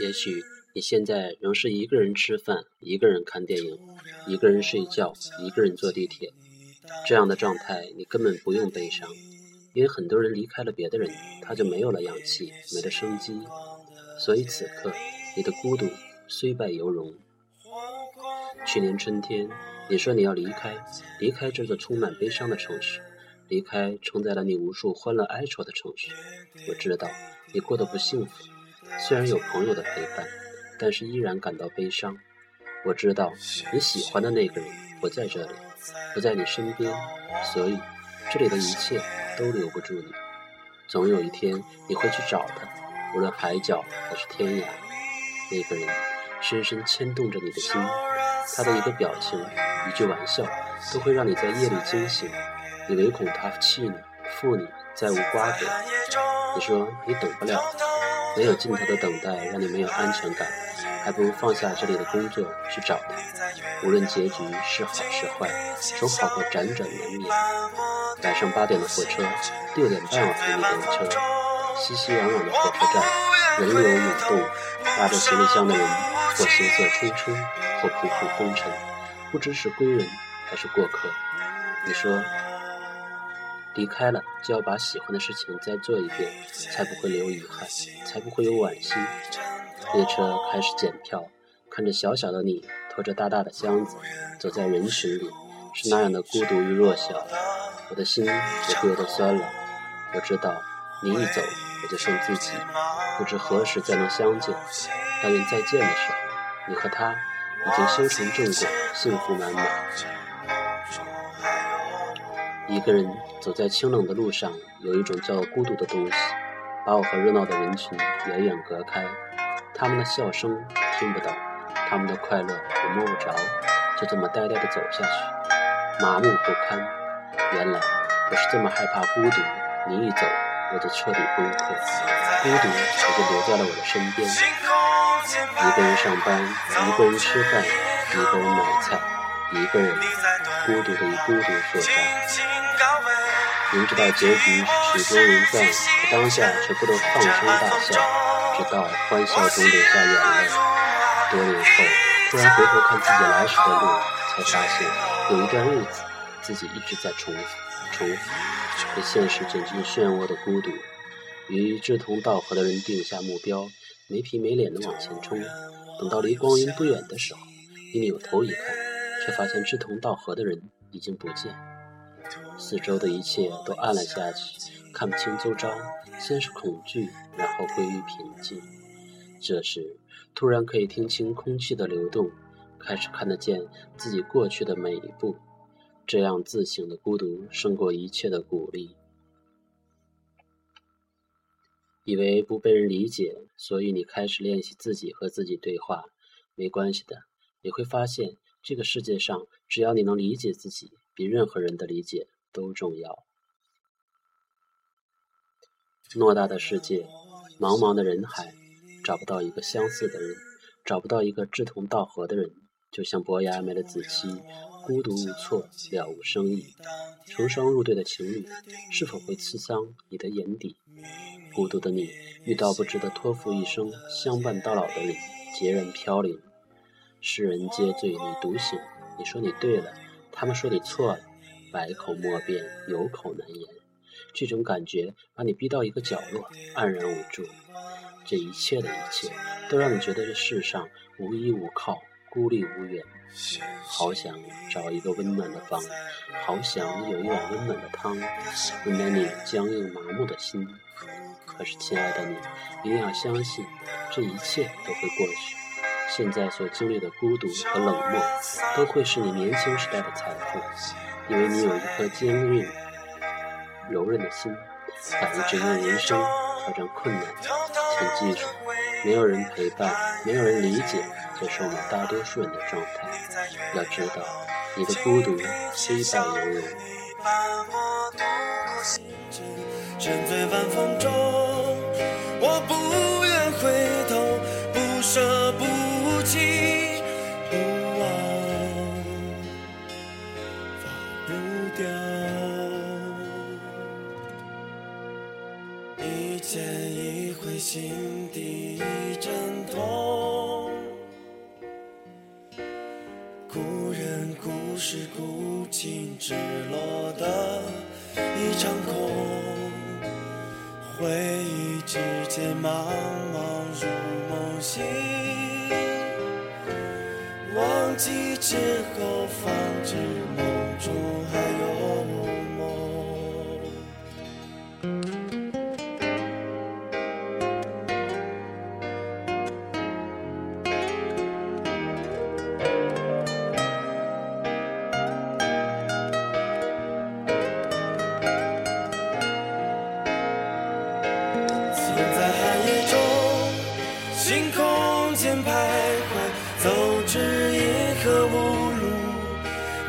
也许你现在仍是一个人吃饭，一个人看电影，一个人睡觉，一个人坐地铁。这样的状态，你根本不用悲伤，因为很多人离开了别的人，他就没有了氧气，没了生机。所以此刻，你的孤独虽败犹荣。去年春天，你说你要离开，离开这座充满悲伤的城市，离开承载了你无数欢乐哀愁的城市。我知道你过得不幸福。虽然有朋友的陪伴，但是依然感到悲伤。我知道你喜欢的那个人不在这里，不在你身边，所以这里的一切都留不住你。总有一天你会去找他，无论海角还是天涯。那个人深深牵动着你的心，他的一个表情、一句玩笑，都会让你在夜里惊醒。你唯恐他弃你、负你，再无瓜葛。你说你等不了。没有尽头的等待让你没有安全感，还不如放下这里的工作去找他。无论结局是好是坏，总好过辗转难眠。晚上八点的火车，六点半我陪你等车。熙熙攘攘的火车站，人流涌动，拉着行李箱的人，或行色匆匆，或仆仆风尘，不知是归人还是过客。你说。离开了，就要把喜欢的事情再做一遍，才不会留遗憾，才不会有惋惜。列车开始检票，看着小小的你拖着大大的箱子走在人群里，是那样的孤独与弱小，我的心也不由得酸了。我知道你一走，我就剩自己，不知何时再能相见。但愿再见的时候，你和他已经修成正果，幸福满满。一个人走在清冷的路上，有一种叫孤独的东西，把我和热闹的人群远远隔开。他们的笑声听不到，他们的快乐我摸不着，就这么呆呆地走下去，麻木不堪。原来我是这么害怕孤独，你一走我就彻底崩溃，孤独也就留在了我的身边。一个人上班，一个人吃饭，一个人买菜。一个人孤独的与孤独作战，明知道结局是曲终人散，可当下却不能放声大笑，直到欢笑中流下眼泪。多年后，突然回头看自己来时的路，才发现有一段日子自己一直在重复、重复，被现实卷进漩涡的孤独。与志同道合的人定下目标，没皮没脸的往前冲，等到离光阴不远的时候，你扭头一看。却发现志同道合的人已经不见，四周的一切都暗了下去，看不清周遭。先是恐惧，然后归于平静。这时，突然可以听清空气的流动，开始看得见自己过去的每一步。这样自省的孤独，胜过一切的鼓励。以为不被人理解，所以你开始练习自己和自己对话。没关系的，你会发现。这个世界上，只要你能理解自己，比任何人的理解都重要。偌大的世界，茫茫的人海，找不到一个相似的人，找不到一个志同道合的人，就像伯牙没了子期，孤独无措，了无生意。成双入对的情侣，是否会刺伤你的眼底？孤独的你，遇到不值得托付一生、相伴到老的人，孑然飘零。世人皆醉你独醒，你说你对了，他们说你错了，百口莫辩，有口难言。这种感觉把你逼到一个角落，黯然无助。这一切的一切，都让你觉得这世上无依无靠，孤立无援。好想找一个温暖的房，好想有一碗温暖的汤，温暖你僵硬麻木的心。可是，亲爱的你，一定要相信，这一切都会过去。现在所经历的孤独和冷漠，都会是你年轻时代的财富，因为你有一颗坚韧、柔韧的心，敢于直面人生，挑战困难。请记住，没有人陪伴，没有人理解，这是我们大多数人的状态。要知道，你的孤独虽败犹荣。沉醉晚风中，我不一见一回，心底一阵痛。故人故事古今，只落得一场空。回忆之间，茫茫如梦醒。之后，方知梦中还有梦。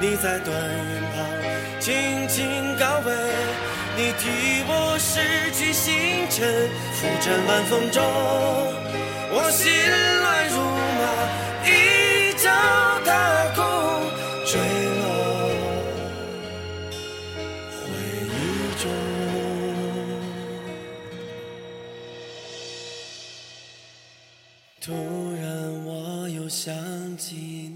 你在断云旁轻轻告慰，你替我拾去星辰，浮沉晚风中，我心乱如麻，一脚踏空，坠落回忆中。突然，我又想起